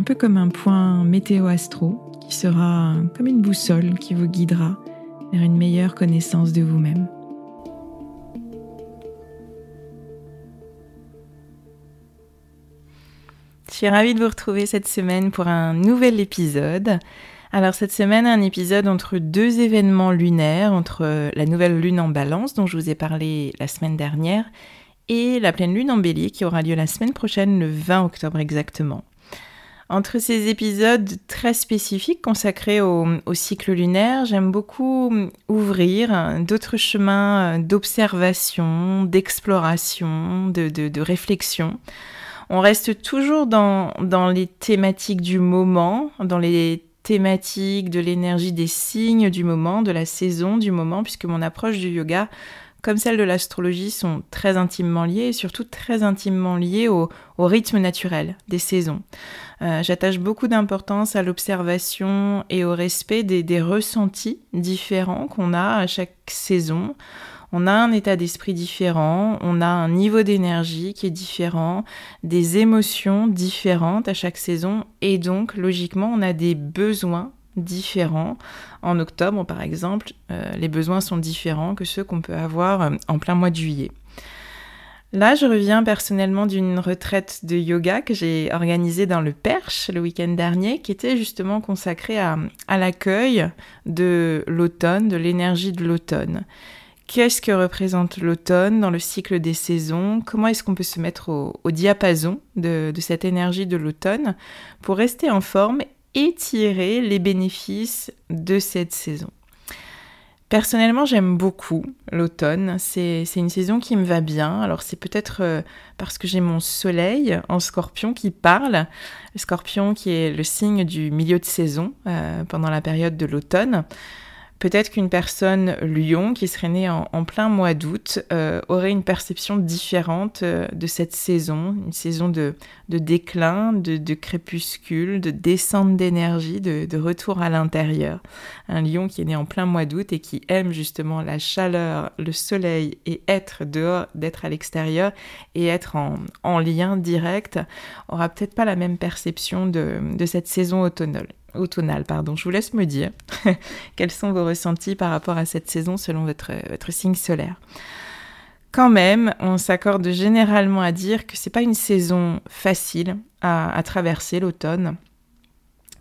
un peu comme un point météo-astro qui sera comme une boussole qui vous guidera vers une meilleure connaissance de vous-même. Je suis ravie de vous retrouver cette semaine pour un nouvel épisode. Alors cette semaine, un épisode entre deux événements lunaires, entre la nouvelle lune en balance dont je vous ai parlé la semaine dernière et la pleine lune en bélier qui aura lieu la semaine prochaine, le 20 octobre exactement. Entre ces épisodes très spécifiques consacrés au, cycle lunaire, j'aime beaucoup ouvrir d'autres chemins d'observation, d'exploration, de, réflexion. On reste toujours dans, dans les thématiques du moment, dans les thématiques de l'énergie des signes du moment, de la saison du moment, puisque mon approche du yoga comme celle de l'astrologie, sont très intimement liées et surtout très intimement liées au, rythme naturel des saisons. Euh, j'attache beaucoup d'importance à l'observation et au respect des, ressentis différents qu'on a à chaque saison. On a un état d'esprit différent, on a un niveau d'énergie qui est différent, des émotions différentes à chaque saison et donc logiquement on a des besoins différents. En octobre, par exemple, euh, les besoins sont différents que ceux qu'on peut avoir euh, en plein mois de juillet. Là, je reviens personnellement d'une retraite de yoga que j'ai organisée dans le Perche le week-end dernier, qui était justement consacrée à, l'accueil de l'automne, de l'énergie de l'automne. Qu'est-ce que représente l'automne dans le cycle des saisons? Comment est-ce qu'on peut se mettre au, diapason de, de, cette énergie de l'automne pour rester en forme et tirer les bénéfices de cette saison. Personnellement, j'aime beaucoup l'automne. C'est une saison qui me va bien. Alors, c'est peut-être euh, parce que j'ai mon soleil en scorpion qui parle. Le scorpion qui est le signe du milieu de saison euh, pendant la période de l'automne. Peut-être qu'une personne lion qui serait née en, plein mois d'août euh, aurait une perception différente euh, de cette saison, une saison de, déclin, de, crépuscule, de descente d'énergie, de, retour à l'intérieur. Un lion qui est né en plein mois d'août et qui aime justement la chaleur, le soleil et être dehors, d'être à l'extérieur et être en, lien direct, aura peut-être pas la même perception de, de cette saison automnale pardon. Je vous laisse me dire quels sont vos ressentis par rapport à cette saison selon votre, signe solaire. Quand même, on s'accorde généralement à dire que c'est pas une saison facile à, traverser l'automne.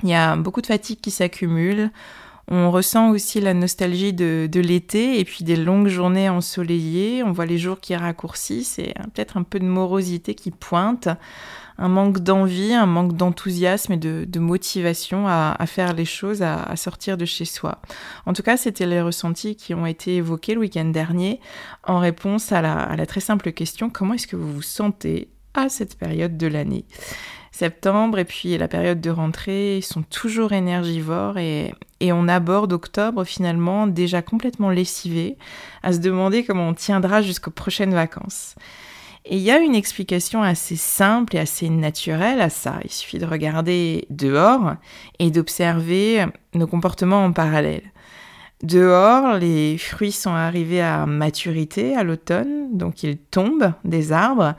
Il y a beaucoup de fatigue qui s'accumule. On ressent aussi la nostalgie de, de l'été et puis des longues journées ensoleillées. On voit les jours qui raccourcissent et peut-être un peu de morosité qui pointe un manque d'envie, un manque d'enthousiasme et de, motivation à, faire les choses, à, sortir de chez soi. En tout cas, c'était les ressentis qui ont été évoqués le week-end dernier en réponse à la très simple question comment est-ce que vous vous sentez à cette période de l'année? Septembre et puis la période de rentrée sont toujours énergivores et, on aborde octobre finalement déjà complètement lessivé à se demander comment on tiendra jusqu'aux prochaines vacances. Et il y a une explication assez simple et assez naturelle à ça. Il suffit de regarder dehors et d'observer nos comportements en parallèle. Dehors, les fruits sont arrivés à maturité à l'automne, donc ils tombent des arbres,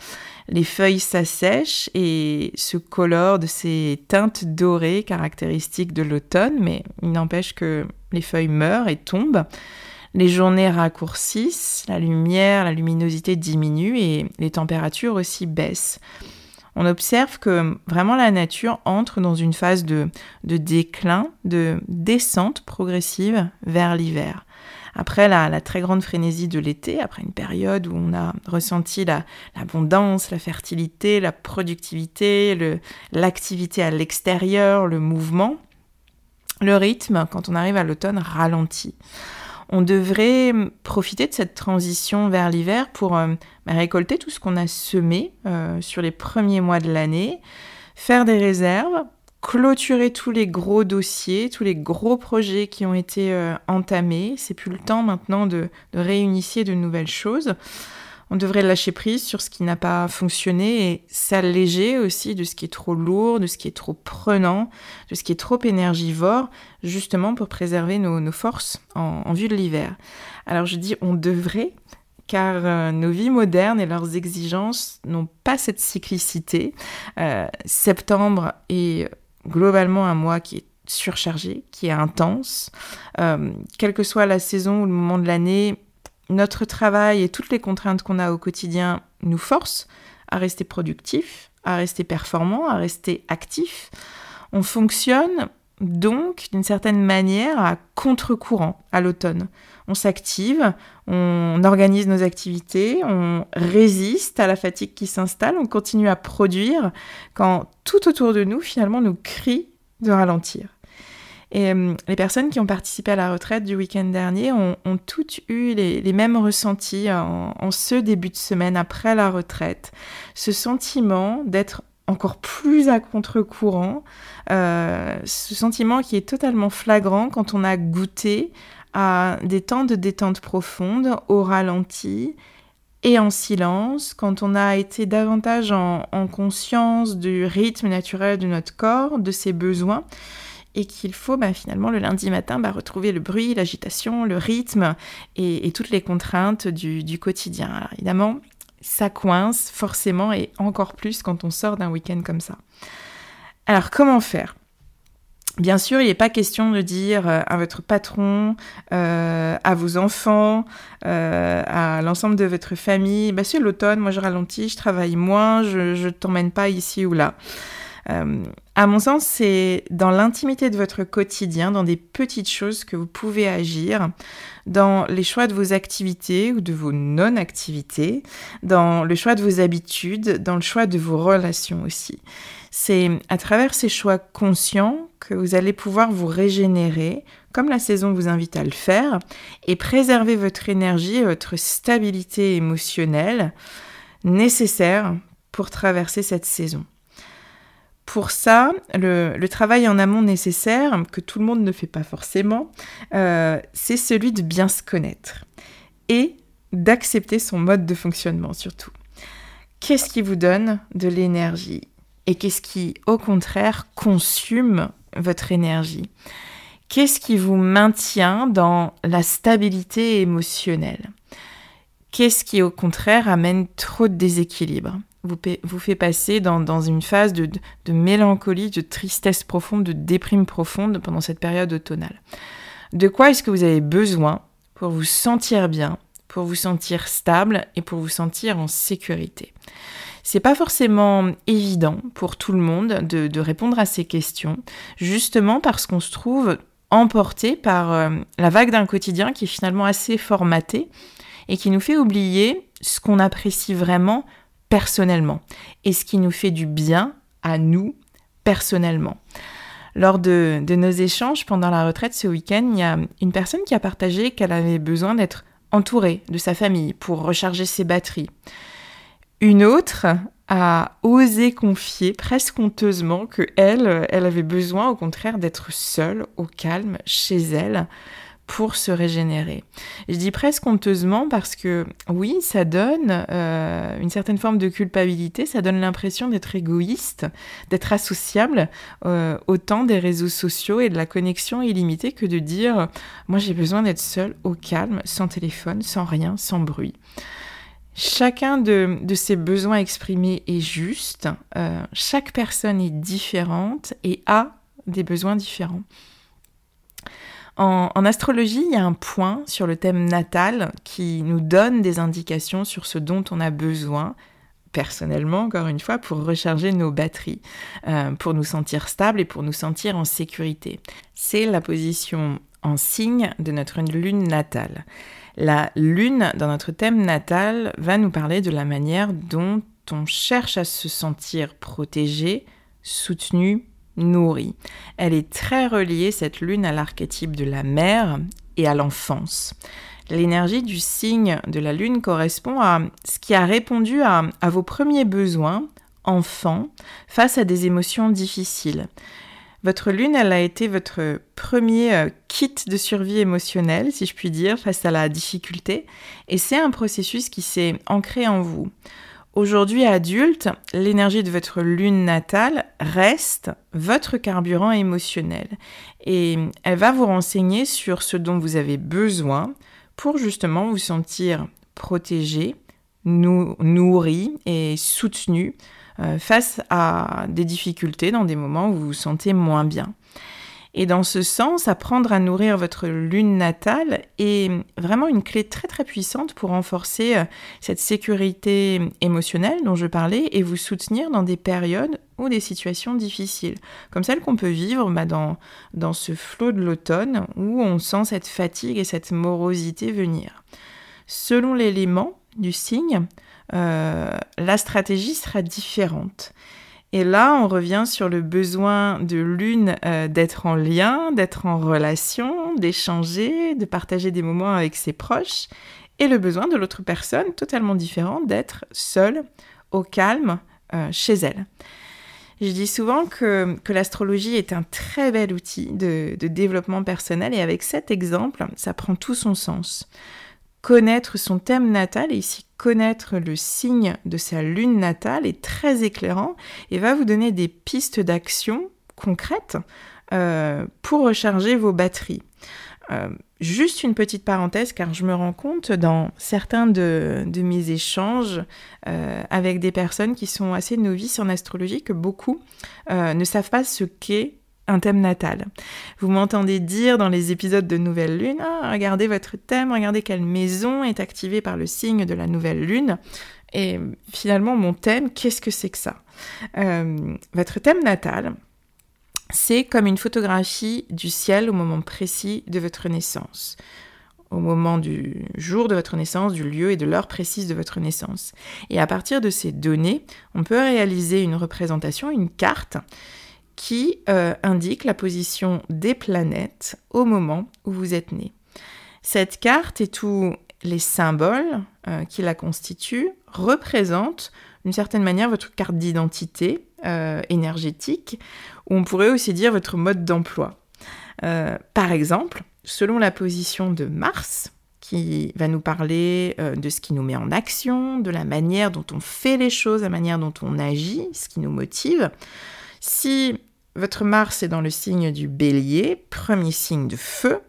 les feuilles s'assèchent et se colorent de ces teintes dorées caractéristiques de l'automne, mais il n'empêche que les feuilles meurent et tombent. Les journées raccourcissent, la lumière, la luminosité diminue et les températures aussi baissent on observe que vraiment la nature entre dans une phase de, déclin, de descente progressive vers l'hiver. Après la, très grande frénésie de l'été, après une période où on a ressenti l'abondance, la, fertilité, la productivité, l'activité à l'extérieur, le mouvement, le rythme, quand on arrive à l'automne, ralentit on devrait profiter de cette transition vers l'hiver pour euh, bah, récolter tout ce qu'on a semé euh, sur les premiers mois de l'année, faire des réserves, clôturer tous les gros dossiers, tous les gros projets qui ont été euh, entamés. C'est plus le temps maintenant de, de réinitier de nouvelles choses on devrait lâcher prise sur ce qui n'a pas fonctionné et s'alléger aussi de ce qui est trop lourd, de ce qui est trop prenant, de ce qui est trop énergivore, justement pour préserver nos, forces en, vue de l'hiver. Alors je dis on devrait, car euh, nos vies modernes et leurs exigences n'ont pas cette cyclicité. Euh, septembre est globalement un mois qui est surchargé, qui est intense. Euh, quelle que soit la saison ou le moment de l'année, notre travail et toutes les contraintes qu'on a au quotidien nous forcent à rester productif, à rester performant, à rester actif. On fonctionne donc d'une certaine manière à contre-courant à l'automne. On s'active, on organise nos activités, on résiste à la fatigue qui s'installe, on continue à produire quand tout autour de nous finalement nous crie de ralentir. Et euh, les personnes qui ont participé à la retraite du week-end dernier ont, toutes eu les, mêmes ressentis en, ce début de semaine après la retraite. Ce sentiment d'être encore plus à contre-courant, euh, ce sentiment qui est totalement flagrant quand on a goûté à des temps de détente profonde, au ralenti et en silence, quand on a été davantage en conscience du rythme naturel de notre corps, de ses besoins et qu'il faut bah, finalement le lundi matin bah, retrouver le bruit, l'agitation, le rythme et, toutes les contraintes du, quotidien. Alors évidemment, ça coince forcément et encore plus quand on sort d'un week-end comme ça. Alors comment faire? Bien sûr, il n'est pas question de dire euh, à votre patron, euh, à vos enfants, euh, à l'ensemble de votre famille, bah, c'est l'automne, moi je ralentis, je travaille moins, je ne t'emmène pas ici ou là. À mon sens, c'est dans l'intimité de votre quotidien, dans des petites choses que vous pouvez agir, dans les choix de vos activités ou de vos non-activités, dans le choix de vos habitudes, dans le choix de vos relations aussi. C'est à travers ces choix conscients que vous allez pouvoir vous régénérer, comme la saison vous invite à le faire, et préserver votre énergie et votre stabilité émotionnelle nécessaire pour traverser cette saison. Pour ça, le, travail en amont nécessaire, que tout le monde ne fait pas forcément, euh, c'est celui de bien se connaître et d'accepter son mode de fonctionnement surtout. Qu'est-ce qui vous donne de l'énergie et qu'est-ce qui, au contraire, consume votre énergie? Qu'est-ce qui vous maintient dans la stabilité émotionnelle? Qu'est-ce qui, au contraire, amène trop de déséquilibre? Vous, fait passer dans, une phase de, mélancolie, de tristesse profonde, de déprime profonde pendant cette période automnale. De quoi est-ce que vous avez besoin pour vous sentir bien, pour vous sentir stable et pour vous sentir en sécurité? C'est pas forcément évident pour tout le monde de, répondre à ces questions, justement parce qu'on se trouve emporté par euh, la vague d'un quotidien qui est finalement assez formaté et qui nous fait oublier ce qu'on apprécie vraiment personnellement et ce qui nous fait du bien à nous personnellement. Lors de, de, nos échanges pendant la retraite ce week-end, il y a une personne qui a partagé qu'elle avait besoin d'être entourée de sa famille pour recharger ses batteries. Une autre a osé confier presque honteusement que elle, elle avait besoin au contraire d'être seule, au calme, chez elle, pour se régénérer. Je dis presque honteusement parce que oui, ça donne euh, une certaine forme de culpabilité, ça donne l'impression d'être égoïste, d'être associable euh, au temps des réseaux sociaux et de la connexion illimitée que de dire moi j'ai besoin d'être seule, au calme, sans téléphone, sans rien, sans bruit. Chacun de, ces besoins exprimés est juste, euh, chaque personne est différente et a des besoins différents. En, astrologie, il y a un point sur le thème natal qui nous donne des indications sur ce dont on a besoin, personnellement, encore une fois, pour recharger nos batteries, euh, pour nous sentir stables et pour nous sentir en sécurité. C'est la position en signe de notre lune natale. La lune, dans notre thème natal, va nous parler de la manière dont on cherche à se sentir protégé, soutenu, nourri. Elle est très reliée, cette lune, à l'archétype de la mère et à l'enfance. L'énergie du signe de la lune correspond à ce qui a répondu à, à vos premiers besoins, enfant, face à des émotions difficiles. Votre lune, elle a été votre premier euh, kit de survie émotionnelle, si je puis dire, face à la difficulté, et c'est un processus qui s'est ancré en vous. Aujourd'hui adulte, l'énergie de votre lune natale reste votre carburant émotionnel et elle va vous renseigner sur ce dont vous avez besoin pour justement vous sentir protégé, nourri et soutenu euh, face à des difficultés dans des moments où vous vous sentez moins bien. Et dans ce sens, apprendre à nourrir votre lune natale est vraiment une clé très très puissante pour renforcer euh, cette sécurité émotionnelle dont je parlais et vous soutenir dans des périodes ou des situations difficiles, comme celles qu'on peut vivre bah, dans, dans ce flot de l'automne où on sent cette fatigue et cette morosité venir. Selon l'élément du signe, euh, la stratégie sera différente. Et là, on revient sur le besoin de l'une euh, d'être en lien, d'être en relation, d'échanger, de partager des moments avec ses proches, et le besoin de l'autre personne, totalement différent, d'être seule, au calme, euh, chez elle. Je dis souvent que, l'astrologie est un très bel outil de, de développement personnel, et avec cet exemple, ça prend tout son sens connaître son thème natal et ici connaître le signe de sa lune natale est très éclairant et va vous donner des pistes d'action concrètes euh, pour recharger vos batteries. Euh, juste une petite parenthèse car je me rends compte dans certains de, mes échanges euh, avec des personnes qui sont assez novices en astrologie que beaucoup ne savent pas ce qu'est un thème natal. Vous m'entendez dire dans les épisodes de Nouvelle Lune, ah, regardez votre thème, regardez quelle maison est activée par le signe de la Nouvelle Lune. Et finalement, mon thème, qu'est-ce que c'est que ça? Euh, Votre thème natal, c'est comme une photographie du ciel au moment précis de votre naissance au moment du jour de votre naissance, du lieu et de l'heure précise de votre naissance. Et à partir de ces données, on peut réaliser une représentation, une carte qui euh, indique la position des planètes au moment où vous êtes né. Cette carte et tous les symboles euh, qui la constituent représentent d'une certaine manière votre carte d'identité euh, énergétique, ou on pourrait aussi dire votre mode d'emploi. par exemple, selon la position de Mars, qui va nous parler de ce qui nous met en action, de la manière dont on fait les choses, la manière dont on agit, ce qui nous motive. Si votre Mars est dans le signe du bélier, premier signe de feu.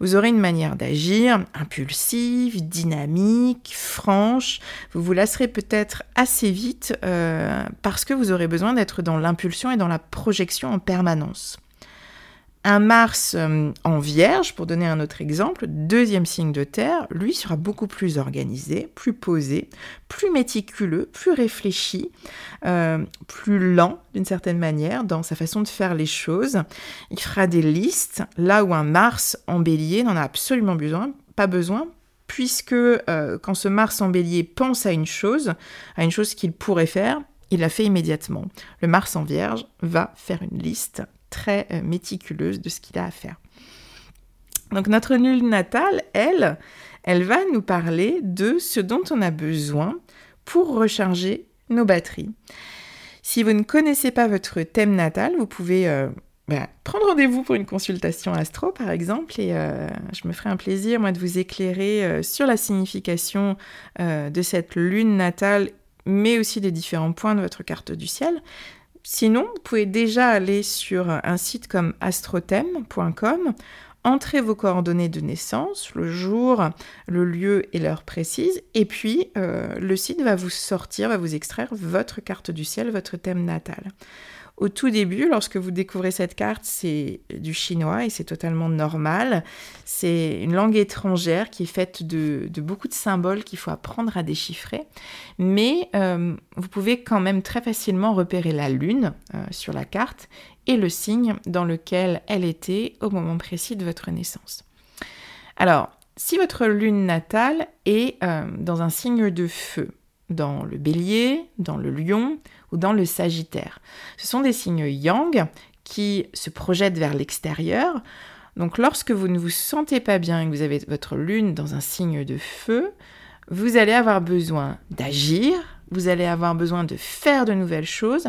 Vous aurez une manière d'agir impulsive, dynamique, franche. Vous vous lasserez peut-être assez vite euh, parce que vous aurez besoin d'être dans l'impulsion et dans la projection en permanence. Un Mars euh, en Vierge, pour donner un autre exemple, deuxième signe de Terre, lui sera beaucoup plus organisé, plus posé, plus méticuleux, plus réfléchi, euh, plus lent d'une certaine manière dans sa façon de faire les choses. Il fera des listes, là où un Mars en Bélier n'en a absolument besoin, pas besoin, puisque euh, quand ce Mars en Bélier pense à une chose, à une chose qu'il pourrait faire, il la fait immédiatement. Le Mars en Vierge va faire une liste très euh, méticuleuse de ce qu'il a à faire. Donc notre lune natale, elle, elle va nous parler de ce dont on a besoin pour recharger nos batteries. Si vous ne connaissez pas votre thème natal, vous pouvez euh, bah, prendre rendez-vous pour une consultation astro, par exemple, et euh, je me ferai un plaisir, moi, de vous éclairer sur la signification de cette lune natale, mais aussi des différents points de votre carte du ciel. Sinon, vous pouvez déjà aller sur un site comme astrothème.com entrez vos coordonnées de naissance, le jour, le lieu et l'heure précise, et puis euh, le site va vous sortir, va vous extraire votre carte du ciel, votre thème natal. Au tout début, lorsque vous découvrez cette carte, c'est du chinois et c'est totalement normal. C'est une langue étrangère qui est faite de, beaucoup de symboles qu'il faut apprendre à déchiffrer. Mais euh, vous pouvez quand même très facilement repérer la lune euh, sur la carte et le signe dans lequel elle était au moment précis de votre naissance. Alors, si votre lune natale est euh, dans un signe de feu, dans le bélier, dans le lion ou dans le sagittaire, ce sont des signes yang qui se projettent vers l'extérieur. Donc lorsque vous ne vous sentez pas bien et que vous avez votre lune dans un signe de feu, vous allez avoir besoin d'agir, vous allez avoir besoin de faire de nouvelles choses,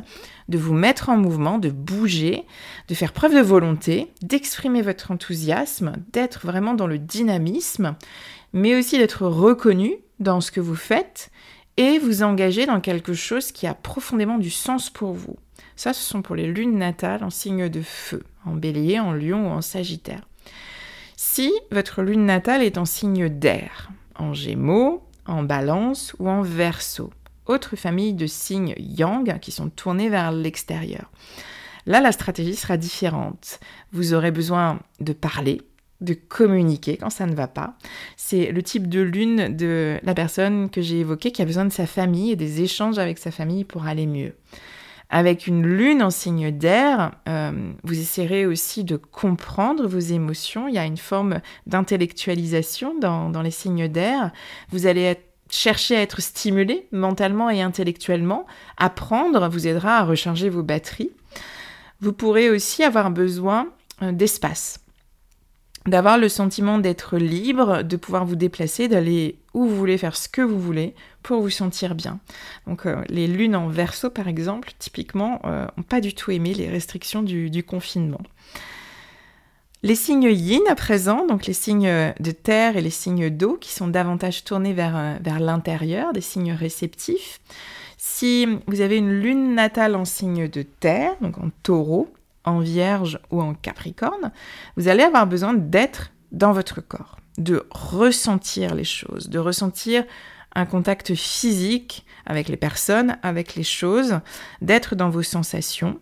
de vous mettre en mouvement, de bouger, de faire preuve de volonté, d'exprimer votre enthousiasme, d'être vraiment dans le dynamisme, mais aussi d'être reconnu dans ce que vous faites et vous engager dans quelque chose qui a profondément du sens pour vous. Ça, ce sont pour les lunes natales en signe de feu, en bélier, en lion ou en sagittaire. Si votre lune natale est en signe d'air, en gémeaux, en balance ou en verso, autre famille de signes yang qui sont tournés vers l'extérieur. Là, la stratégie sera différente. Vous aurez besoin de parler, de communiquer quand ça ne va pas. C'est le type de lune de la personne que j'ai évoquée qui a besoin de sa famille et des échanges avec sa famille pour aller mieux. Avec une lune en signe d'air, euh, vous essaierez aussi de comprendre vos émotions. Il y a une forme d'intellectualisation dans, les signes d'air. Vous allez chercher à être stimulé mentalement et intellectuellement, apprendre vous aidera à recharger vos batteries. Vous pourrez aussi avoir besoin euh, d'espace, d'avoir le sentiment d'être libre, de pouvoir vous déplacer, d'aller où vous voulez, faire ce que vous voulez pour vous sentir bien. Donc euh, les lunes en verso par exemple, typiquement, n'ont euh, pas du tout aimé les restrictions du confinement. Les signes yin à présent, donc les signes de terre et les signes d'eau qui sont davantage tournés vers, euh, vers l'intérieur, des signes réceptifs. Si vous avez une lune natale en signe de terre, donc en taureau, en vierge ou en capricorne, vous allez avoir besoin d'être dans votre corps, de ressentir les choses, de ressentir un contact physique avec les personnes, avec les choses, d'être dans vos sensations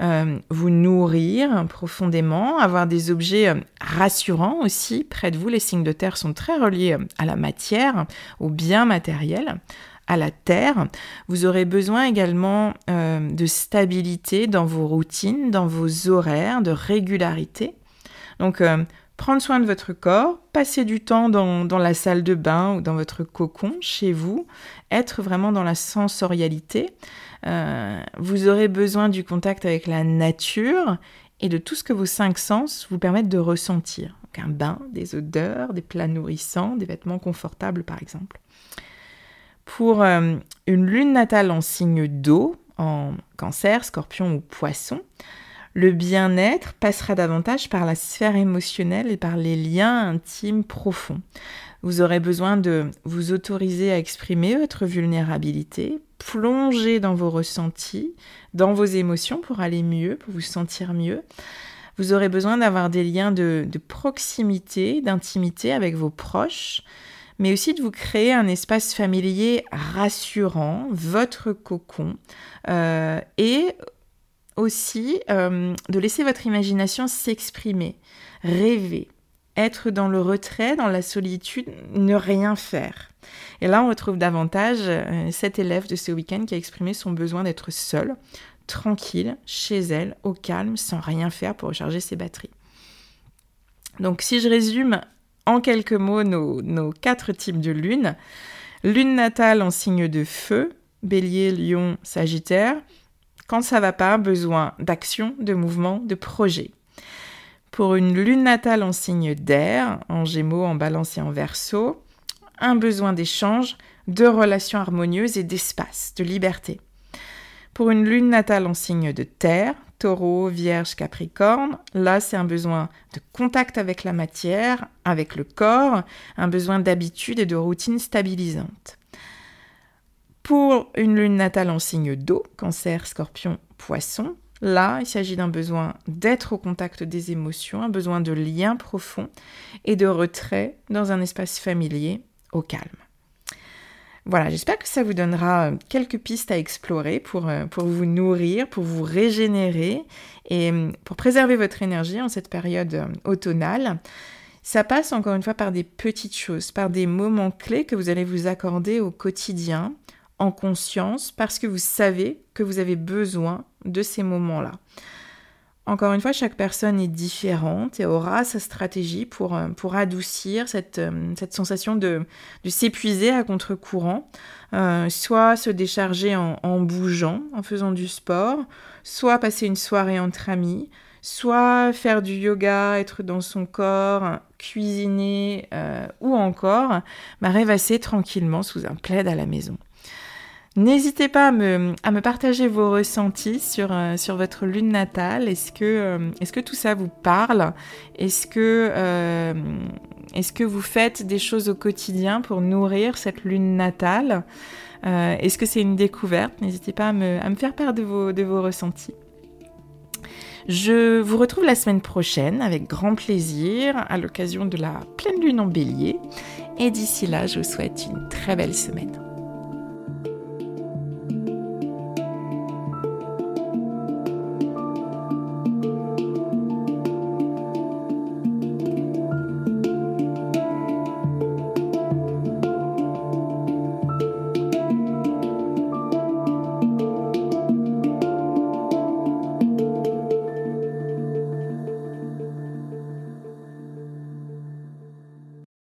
euh, vous nourrir profondément, avoir des objets euh, rassurants aussi près de vous. Les signes de terre sont très reliés à la matière, au bien matériel à la terre. Vous aurez besoin également de stabilité dans vos routines, dans vos horaires, de régularité. Donc, prendre soin de votre corps, passer du temps dans, la salle de bain ou dans votre cocon chez vous, être vraiment dans la sensorialité, euh, vous aurez besoin du contact avec la nature et de tout ce que vos cinq sens vous permettent de ressentir. un bain, des odeurs, des plats nourrissants, des vêtements confortables par exemple. Pour euh, une lune natale en signe d'eau, en cancer, scorpion ou poisson, le bien-être passera davantage par la sphère émotionnelle et par les liens intimes profonds. Vous aurez besoin de vous autoriser à exprimer votre vulnérabilité, plonger dans vos ressentis, dans vos émotions pour aller mieux, pour vous sentir mieux. Vous aurez besoin d'avoir des liens de, proximité, d'intimité avec vos proches, mais aussi de vous créer un espace familier rassurant, votre cocon, euh, et aussi euh, de laisser votre imagination s'exprimer, rêver, être dans le retrait, dans la solitude, ne rien faire. Et là, on retrouve davantage euh, cet élève de ce week-end qui a exprimé son besoin d'être seule, tranquille, chez elle, au calme, sans rien faire pour recharger ses batteries. Donc si je résume en quelques mots nos, quatre types de lune, lune natale en signe de feu, bélier, lion, sagittaire. Quand ça va pas, besoin d'action, de mouvement, de projet. Pour une lune natale en signe d'air, en gémeaux, en balance et en verso, un besoin d'échange, de relations harmonieuses et d'espace, de liberté. Pour une lune natale en signe de terre, taureau, vierge, capricorne, là c'est un besoin de contact avec la matière, avec le corps, un besoin d'habitude et de routine stabilisante. Pour une lune natale en signe d'eau, cancer, scorpion, poisson, là il s'agit d'un besoin d'être au contact des émotions, un besoin de lien profond et de retrait dans un espace familier au calme. Voilà, j'espère que ça vous donnera euh, quelques pistes à explorer pour, euh, pour vous nourrir, pour vous régénérer et euh, pour préserver votre énergie en cette période automnale. Ça passe encore une fois par des petites choses, par des moments clés que vous allez vous accorder au quotidien, en conscience, parce que vous savez que vous avez besoin de ces moments-là. Encore une fois, chaque personne est différente et aura sa stratégie pour, euh, pour adoucir cette, euh, cette sensation de, de s'épuiser à contre-courant, euh, soit se décharger en, bougeant, en faisant du sport, soit passer une soirée entre amis, soit faire du yoga, être dans son corps, cuisiner, ou encore bah, rêvasser tranquillement sous un plaid à la maison. N'hésitez pas à me, partager vos ressentis sur, euh, votre lune natale. Est-ce que, euh, est que tout ça vous parle? Est-ce que, euh, est que vous faites des choses au quotidien pour nourrir cette lune natale? Est-ce que c'est une découverte? N'hésitez pas à me, à me, faire part de vos, de vos ressentis. Je vous retrouve la semaine prochaine avec grand plaisir à l'occasion de la pleine lune en bélier. Et d'ici là, je vous souhaite une très belle semaine.